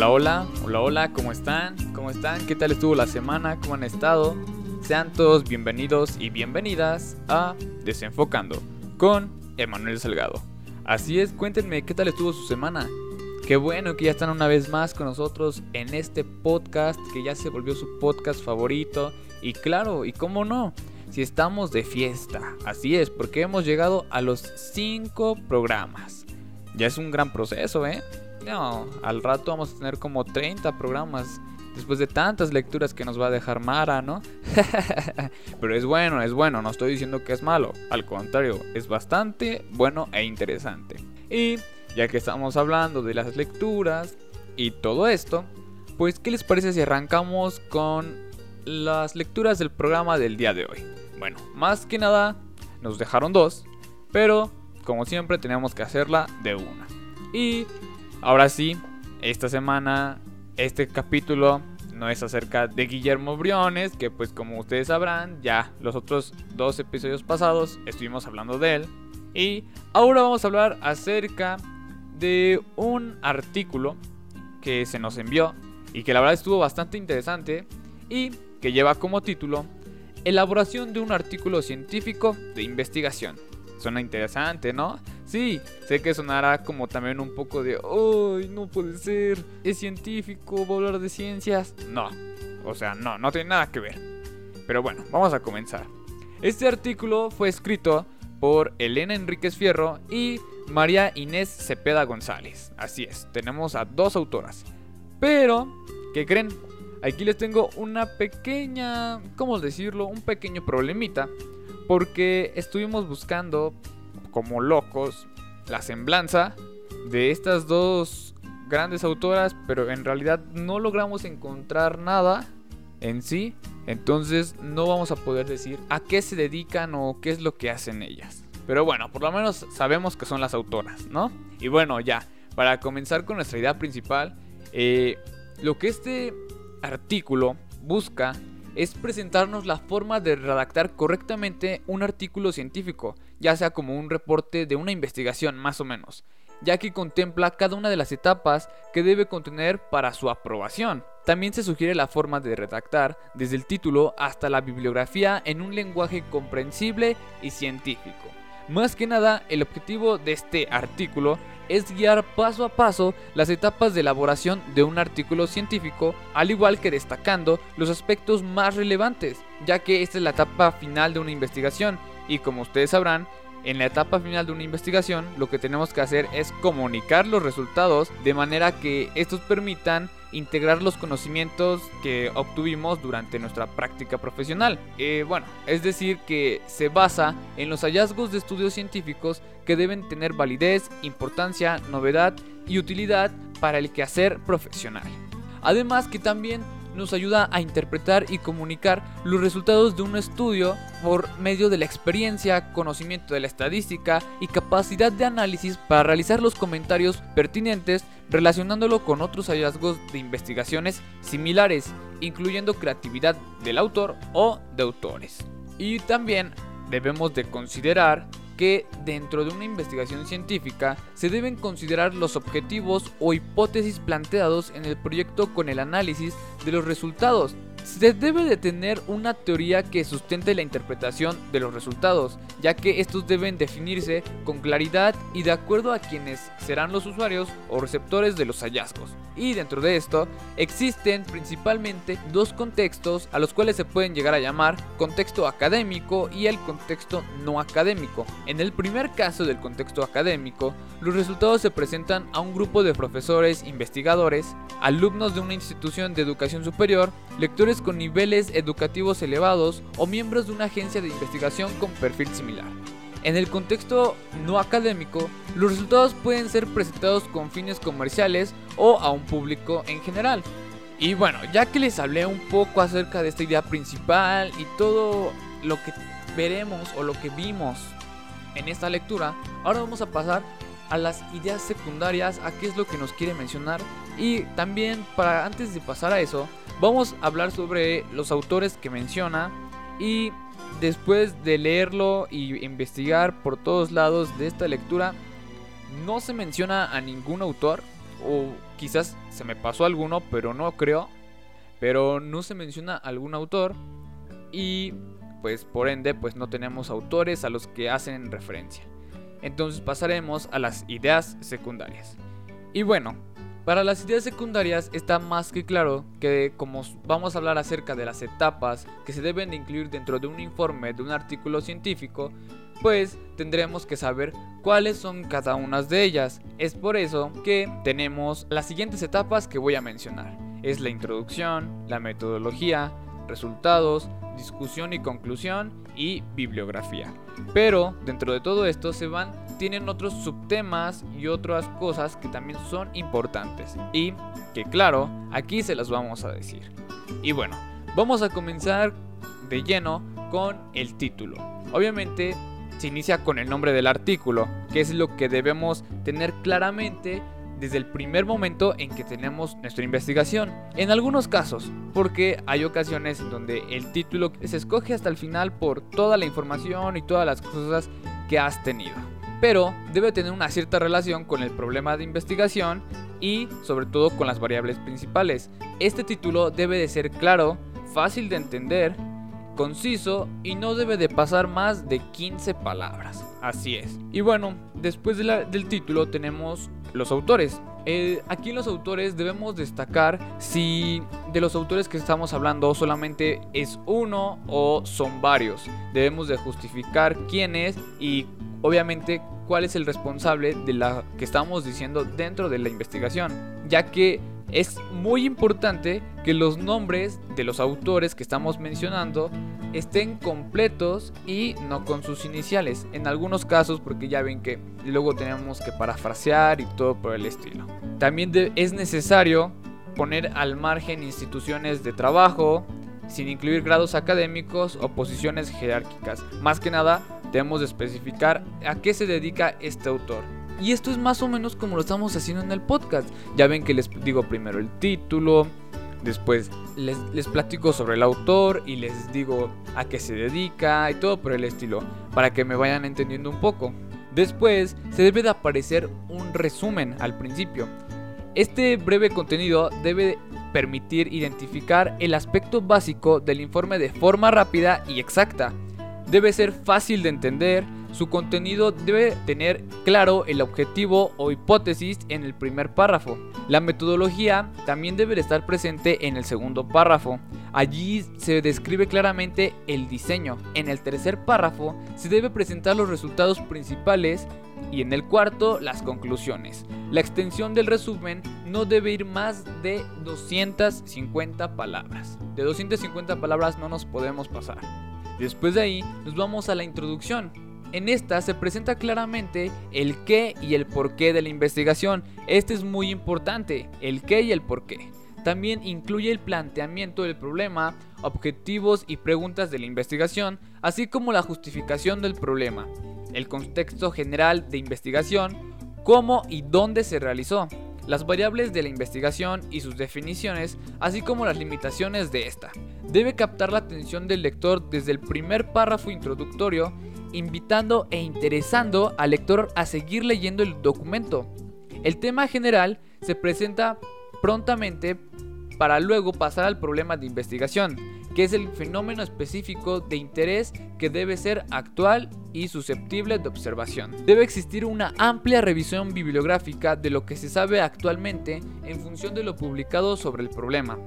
Hola, hola, hola, hola, ¿cómo están? ¿Cómo están? ¿Qué tal estuvo la semana? ¿Cómo han estado? Sean todos bienvenidos y bienvenidas a Desenfocando con Emanuel Salgado. Así es, cuéntenme qué tal estuvo su semana. Qué bueno que ya están una vez más con nosotros en este podcast que ya se volvió su podcast favorito. Y claro, y cómo no, si estamos de fiesta. Así es, porque hemos llegado a los 5 programas. Ya es un gran proceso, ¿eh? No, al rato vamos a tener como 30 programas después de tantas lecturas que nos va a dejar Mara, ¿no? Pero es bueno, es bueno, no estoy diciendo que es malo, al contrario, es bastante bueno e interesante. Y ya que estamos hablando de las lecturas y todo esto, pues ¿qué les parece si arrancamos con las lecturas del programa del día de hoy? Bueno, más que nada nos dejaron dos, pero como siempre tenemos que hacerla de una. Y ahora sí, esta semana, este capítulo no es acerca de Guillermo Briones, que pues como ustedes sabrán, ya los otros dos episodios pasados estuvimos hablando de él. Y ahora vamos a hablar acerca de un artículo que se nos envió y que la verdad estuvo bastante interesante y que lleva como título Elaboración de un artículo científico de investigación. Suena interesante, ¿no? Sí, sé que sonará como también un poco de, ¡ay, no puede ser! ¿Es científico? ¿Va a hablar de ciencias? No, o sea, no, no tiene nada que ver. Pero bueno, vamos a comenzar. Este artículo fue escrito por Elena Enríquez Fierro y María Inés Cepeda González. Así es, tenemos a dos autoras. Pero, ¿qué creen? Aquí les tengo una pequeña, ¿cómo decirlo? Un pequeño problemita. Porque estuvimos buscando, como locos, la semblanza de estas dos grandes autoras, pero en realidad no logramos encontrar nada en sí. Entonces no vamos a poder decir a qué se dedican o qué es lo que hacen ellas. Pero bueno, por lo menos sabemos que son las autoras, ¿no? Y bueno, ya, para comenzar con nuestra idea principal, eh, lo que este artículo busca es presentarnos la forma de redactar correctamente un artículo científico, ya sea como un reporte de una investigación más o menos, ya que contempla cada una de las etapas que debe contener para su aprobación. También se sugiere la forma de redactar, desde el título hasta la bibliografía, en un lenguaje comprensible y científico. Más que nada, el objetivo de este artículo es guiar paso a paso las etapas de elaboración de un artículo científico, al igual que destacando los aspectos más relevantes, ya que esta es la etapa final de una investigación y como ustedes sabrán, en la etapa final de una investigación lo que tenemos que hacer es comunicar los resultados de manera que estos permitan integrar los conocimientos que obtuvimos durante nuestra práctica profesional. Eh, bueno, es decir, que se basa en los hallazgos de estudios científicos que deben tener validez, importancia, novedad y utilidad para el quehacer profesional. Además que también nos ayuda a interpretar y comunicar los resultados de un estudio por medio de la experiencia, conocimiento de la estadística y capacidad de análisis para realizar los comentarios pertinentes relacionándolo con otros hallazgos de investigaciones similares, incluyendo creatividad del autor o de autores. Y también debemos de considerar que dentro de una investigación científica se deben considerar los objetivos o hipótesis planteados en el proyecto con el análisis de los resultados. Se debe de tener una teoría que sustente la interpretación de los resultados, ya que estos deben definirse con claridad y de acuerdo a quienes serán los usuarios o receptores de los hallazgos. Y dentro de esto existen principalmente dos contextos a los cuales se pueden llegar a llamar contexto académico y el contexto no académico. En el primer caso del contexto académico, los resultados se presentan a un grupo de profesores, investigadores, alumnos de una institución de educación superior, lectores con niveles educativos elevados o miembros de una agencia de investigación con perfil similar. En el contexto no académico, los resultados pueden ser presentados con fines comerciales o a un público en general. Y bueno, ya que les hablé un poco acerca de esta idea principal y todo lo que veremos o lo que vimos en esta lectura, ahora vamos a pasar a las ideas secundarias, a qué es lo que nos quiere mencionar. Y también, para antes de pasar a eso, vamos a hablar sobre los autores que menciona y después de leerlo y investigar por todos lados de esta lectura, no se menciona a ningún autor, o quizás se me pasó alguno, pero no creo. Pero no se menciona algún autor y pues por ende pues no tenemos autores a los que hacen referencia. Entonces pasaremos a las ideas secundarias. Y bueno, para las ideas secundarias está más que claro que como vamos a hablar acerca de las etapas que se deben de incluir dentro de un informe de un artículo científico, pues tendremos que saber cuáles son cada una de ellas. Es por eso que tenemos las siguientes etapas que voy a mencionar. Es la introducción, la metodología, resultados, discusión y conclusión y bibliografía. Pero dentro de todo esto se van tienen otros subtemas y otras cosas que también son importantes y que claro, aquí se las vamos a decir. Y bueno, vamos a comenzar de lleno con el título. Obviamente se inicia con el nombre del artículo, que es lo que debemos tener claramente desde el primer momento en que tenemos nuestra investigación. En algunos casos, porque hay ocasiones en donde el título se escoge hasta el final por toda la información y todas las cosas que has tenido. Pero debe tener una cierta relación con el problema de investigación y sobre todo con las variables principales. Este título debe de ser claro, fácil de entender conciso y no debe de pasar más de 15 palabras. Así es. Y bueno, después del título tenemos los autores. Eh, aquí en los autores debemos destacar si de los autores que estamos hablando solamente es uno o son varios. Debemos de justificar quién es y obviamente cuál es el responsable de la que estamos diciendo dentro de la investigación, ya que es muy importante que los nombres de los autores que estamos mencionando estén completos y no con sus iniciales. En algunos casos, porque ya ven que luego tenemos que parafrasear y todo por el estilo. También es necesario poner al margen instituciones de trabajo, sin incluir grados académicos o posiciones jerárquicas. Más que nada, debemos especificar a qué se dedica este autor. Y esto es más o menos como lo estamos haciendo en el podcast. Ya ven que les digo primero el título, después les, platico sobre el autor y les digo a qué se dedica y todo por el estilo, para que me vayan entendiendo un poco. Después se debe de aparecer un resumen al principio. Este breve contenido debe permitir identificar el aspecto básico del informe de forma rápida y exacta. Debe ser fácil de entender, su contenido debe tener claro el objetivo o hipótesis en el primer párrafo. La metodología también debe estar presente en el segundo párrafo. Allí se describe claramente el diseño. En el tercer párrafo se debe presentar los resultados principales y en el cuarto las conclusiones. La extensión del resumen no debe ir más de 250 palabras. De 250 palabras no nos podemos pasar. Después de ahí nos vamos a la introducción. En esta se presenta claramente el qué y el porqué de la investigación. Este es muy importante, el qué y el porqué. También incluye el planteamiento del problema, objetivos y preguntas de la investigación, así como la justificación del problema, el contexto general de investigación, cómo y dónde se realizó, las variables de la investigación y sus definiciones, así como las limitaciones de esta. Debe captar la atención del lector desde el primer párrafo introductorio invitando e interesando al lector a seguir leyendo el documento. El tema general se presenta prontamente para luego pasar al problema de investigación, que es el fenómeno específico de interés que debe ser actual y susceptible de observación. Debe existir una amplia revisión bibliográfica de lo que se sabe actualmente en función de lo publicado sobre el problema,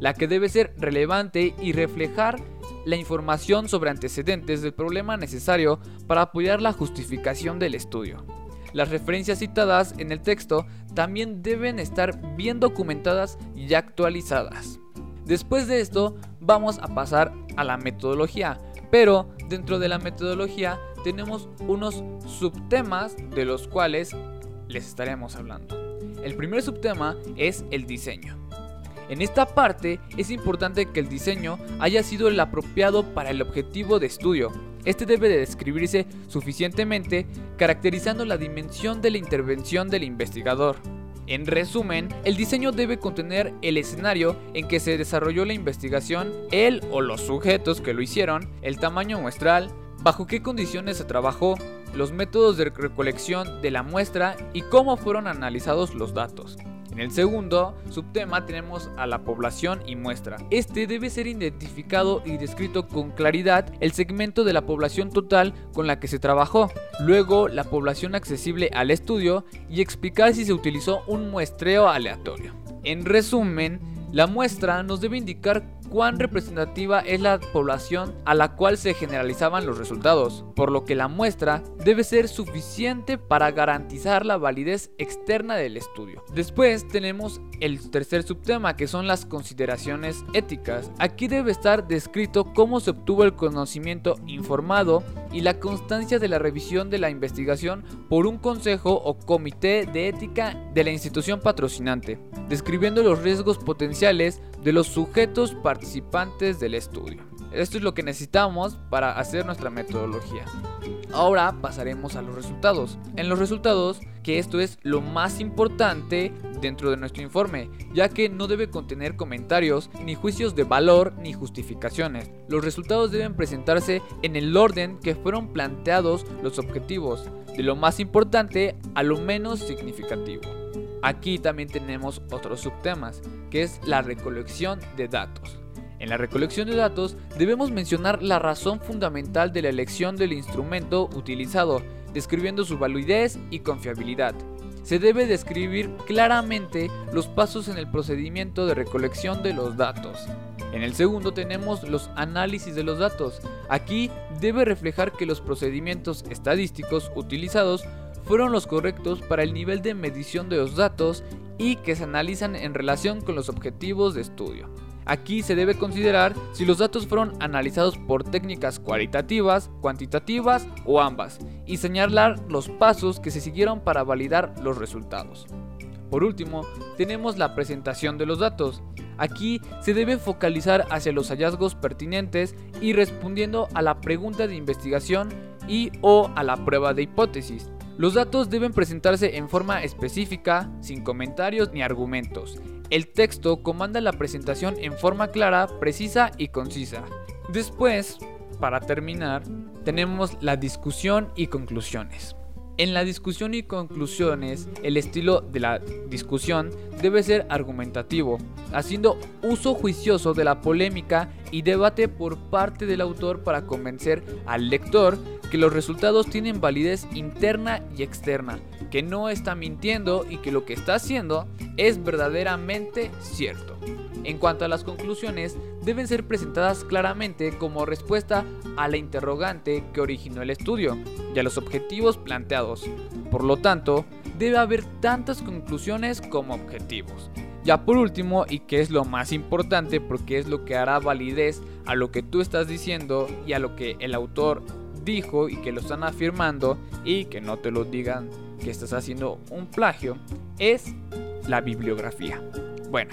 la que debe ser relevante y reflejar la información sobre antecedentes del problema necesario para apoyar la justificación del estudio. Las referencias citadas en el texto también deben estar bien documentadas y actualizadas. Después de esto vamos a pasar a la metodología, pero dentro de la metodología tenemos unos subtemas de los cuales les estaremos hablando. El primer subtema es el diseño. En esta parte es importante que el diseño haya sido el apropiado para el objetivo de estudio. Este debe de describirse suficientemente caracterizando la dimensión de la intervención del investigador. En resumen, el diseño debe contener el escenario en que se desarrolló la investigación, él o los sujetos que lo hicieron, el tamaño muestral, bajo qué condiciones se trabajó, los métodos de recolección de la muestra y cómo fueron analizados los datos. En el segundo subtema tenemos a la población y muestra. Este debe ser identificado y descrito con claridad el segmento de la población total con la que se trabajó. Luego la población accesible al estudio y explicar si se utilizó un muestreo aleatorio. En resumen, la muestra nos debe indicar cuán representativa es la población a la cual se generalizaban los resultados, por lo que la muestra debe ser suficiente para garantizar la validez externa del estudio. Después tenemos el tercer subtema que son las consideraciones éticas. Aquí debe estar descrito cómo se obtuvo el conocimiento informado y la constancia de la revisión de la investigación por un consejo o comité de ética de la institución patrocinante, describiendo los riesgos potenciales de los sujetos participantes del estudio. Esto es lo que necesitamos para hacer nuestra metodología. Ahora pasaremos a los resultados. En los resultados, que esto es lo más importante dentro de nuestro informe, ya que no debe contener comentarios, ni juicios de valor, ni justificaciones. Los resultados deben presentarse en el orden que fueron planteados los objetivos, de lo más importante a lo menos significativo. Aquí también tenemos otros subtemas, que es la recolección de datos. En la recolección de datos debemos mencionar la razón fundamental de la elección del instrumento utilizado, describiendo su validez y confiabilidad. Se debe describir claramente los pasos en el procedimiento de recolección de los datos. En el segundo tenemos los análisis de los datos. Aquí debe reflejar que los procedimientos estadísticos utilizados fueron los correctos para el nivel de medición de los datos y que se analizan en relación con los objetivos de estudio. Aquí se debe considerar si los datos fueron analizados por técnicas cualitativas, cuantitativas o ambas, y señalar los pasos que se siguieron para validar los resultados. Por último, tenemos la presentación de los datos. Aquí se debe focalizar hacia los hallazgos pertinentes y respondiendo a la pregunta de investigación y o a la prueba de hipótesis. Los datos deben presentarse en forma específica, sin comentarios ni argumentos. El texto comanda la presentación en forma clara, precisa y concisa. Después, para terminar, tenemos la discusión y conclusiones. En la discusión y conclusiones, el estilo de la discusión debe ser argumentativo, haciendo uso juicioso de la polémica y debate por parte del autor para convencer al lector que los resultados tienen validez interna y externa, que no está mintiendo y que lo que está haciendo es verdaderamente cierto. En cuanto a las conclusiones, deben ser presentadas claramente como respuesta a la interrogante que originó el estudio y a los objetivos planteados. Por lo tanto, debe haber tantas conclusiones como objetivos. Ya por último, y que es lo más importante porque es lo que hará validez a lo que tú estás diciendo y a lo que el autor dijo y que lo están afirmando y que no te lo digan que estás haciendo un plagio, es la bibliografía. Bueno,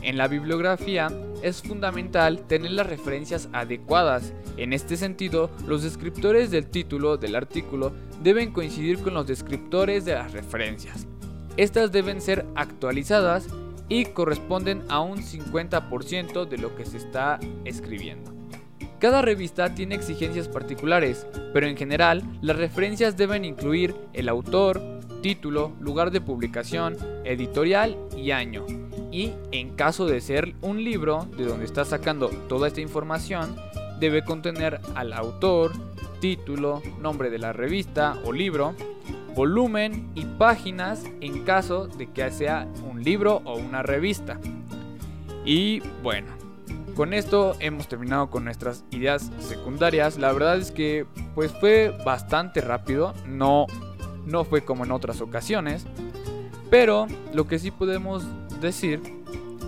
en la bibliografía es fundamental tener las referencias adecuadas. En este sentido, los descriptores del título del artículo deben coincidir con los descriptores de las referencias. Estas deben ser actualizadas y corresponden a un 50% de lo que se está escribiendo. Cada revista tiene exigencias particulares, pero en general las referencias deben incluir el autor, título, lugar de publicación, editorial y año y en caso de ser un libro de donde está sacando toda esta información, debe contener al autor, título, nombre de la revista o libro, volumen y páginas en caso de que sea un libro o una revista. Y bueno, con esto hemos terminado con nuestras ideas secundarias. La verdad es que pues fue bastante rápido, no no fue como en otras ocasiones, pero lo que sí podemos decir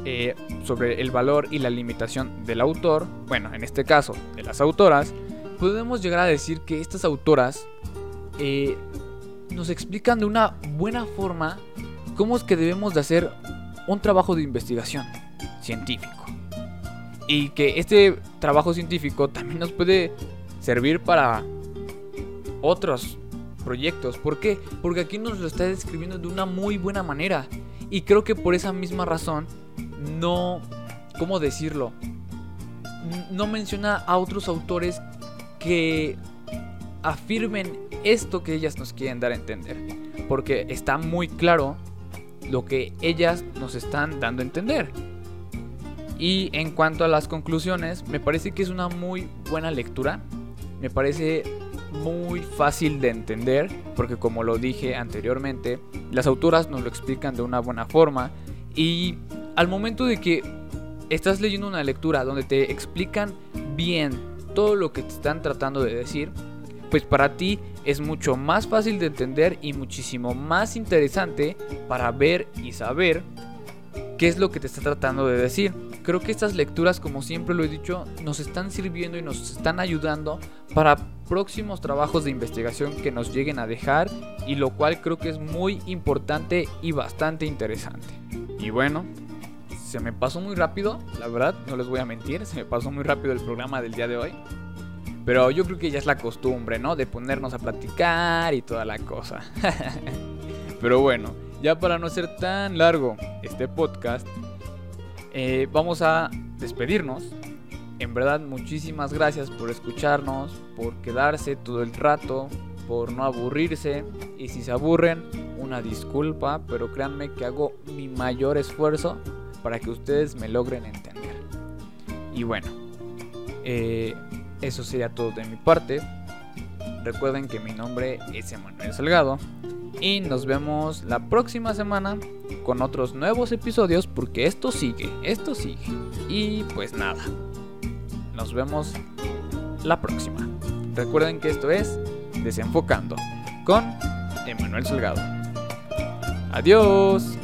eh, sobre el valor y la limitación del autor, bueno, en este caso de las autoras, podemos llegar a decir que estas autoras eh, nos explican de una buena forma cómo es que debemos de hacer un trabajo de investigación científico. Y que este trabajo científico también nos puede servir para otros proyectos. ¿Por qué? Porque aquí nos lo está describiendo de una muy buena manera. Y creo que por esa misma razón no... ¿Cómo decirlo? No menciona a otros autores que afirmen esto que ellas nos quieren dar a entender. Porque está muy claro lo que ellas nos están dando a entender. Y en cuanto a las conclusiones, me parece que es una muy buena lectura. Me parece muy fácil de entender, porque como lo dije anteriormente, las autoras nos lo explican de una buena forma. Y al momento de que estás leyendo una lectura donde te explican bien todo lo que te están tratando de decir, pues para ti es mucho más fácil de entender y muchísimo más interesante para ver y saber qué es lo que te está tratando de decir. Creo que estas lecturas, como siempre lo he dicho, nos están sirviendo y nos están ayudando para próximos trabajos de investigación que nos lleguen a dejar y lo cual creo que es muy importante y bastante interesante. Y bueno, se me pasó muy rápido, la verdad, no les voy a mentir, se me pasó muy rápido el programa del día de hoy. Pero yo creo que ya es la costumbre, ¿no? De ponernos a platicar y toda la cosa. Pero bueno, ya para no ser tan largo este podcast, eh, vamos a despedirnos. En verdad, muchísimas gracias por escucharnos, por quedarse todo el rato, por no aburrirse. Y si se aburren, una disculpa, pero créanme que hago mi mayor esfuerzo para que ustedes me logren entender. Y bueno, eh, eso sería todo de mi parte. Recuerden que mi nombre es Emanuel Salgado. Y nos vemos la próxima semana con otros nuevos episodios porque esto sigue, esto sigue. Y pues nada, nos vemos la próxima. Recuerden que esto es Desenfocando con Emanuel Salgado. Adiós.